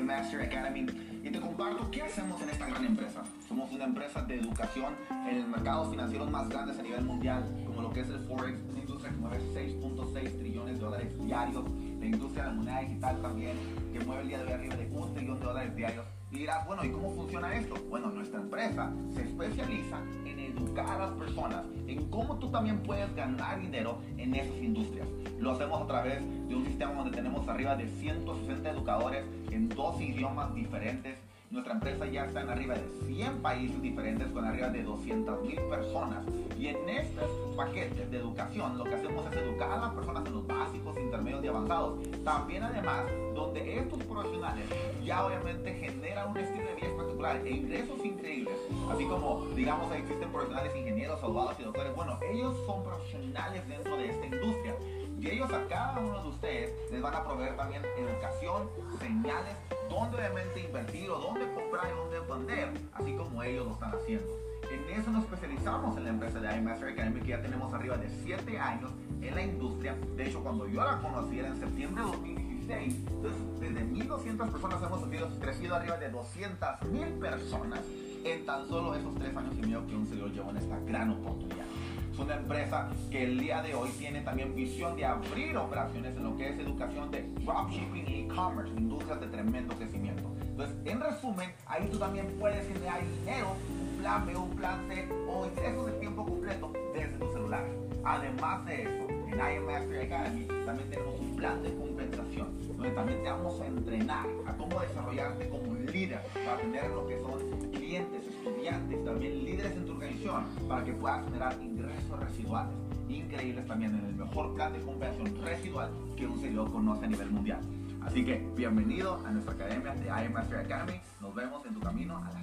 Master Academy y te comparto qué hacemos en esta gran empresa. Somos una empresa de educación en el mercados financieros más grandes a nivel mundial, como lo que es el Forex, una industria que mueve 6.6 trillones de dólares diarios, la industria de la moneda digital también, que mueve el día de hoy arriba de un trillón de dólares diarios. Y dirás, bueno, ¿y cómo funciona esto? Bueno, nuestra empresa se especializa en educar a las personas, en cómo tú también puedes ganar dinero en esas industrias. Lo hacemos a través de un sistema donde tenemos arriba de 160 educadores en dos idiomas diferentes. Nuestra empresa ya está en arriba de 100 países diferentes con arriba de 200 mil personas. Y en estos paquetes de educación lo que hacemos es educar a las personas en los básicos, intermedios y avanzados. También además donde estos profesionales ya obviamente generan un estilo de vida espectacular e ingresos increíbles. Así como digamos existen profesionales ingenieros, abogados y doctores. Bueno, ellos son profesionales dentro de esta industria. Y ellos a cada uno de ustedes les van a proveer también educación, señales, dónde obviamente invertir o dónde comprar y dónde vender, así como ellos lo están haciendo. En eso nos especializamos en la empresa de iMaster Academy, que ya tenemos arriba de 7 años en la industria. De hecho, cuando yo la conocí era en septiembre de 2016. Entonces, desde 1.200 personas hemos crecido arriba de 200.000 personas en tan solo esos 3 años y medio que un señor llevó en esta gran oportunidad una empresa que el día de hoy tiene también visión de abrir operaciones en lo que es educación de dropshipping y e-commerce, industrias de tremendo crecimiento. Entonces, en resumen, ahí tú también puedes generar dinero, un plan B, un plan C o ingresos de tiempo completo desde tu celular. Además de eso, en IMF Academy también tenemos un plan de compensación, donde también te vamos a entrenar a cómo desarrollarte como líder para tener lo que son clientes, estudiantes, también líderes en tu organización, para que puedas generar ingresos residuales increíbles también en el mejor plan de compensación residual que un servidor conoce a nivel mundial. Así que bienvenido a nuestra academia de IMaster Academy. Nos vemos en tu camino a la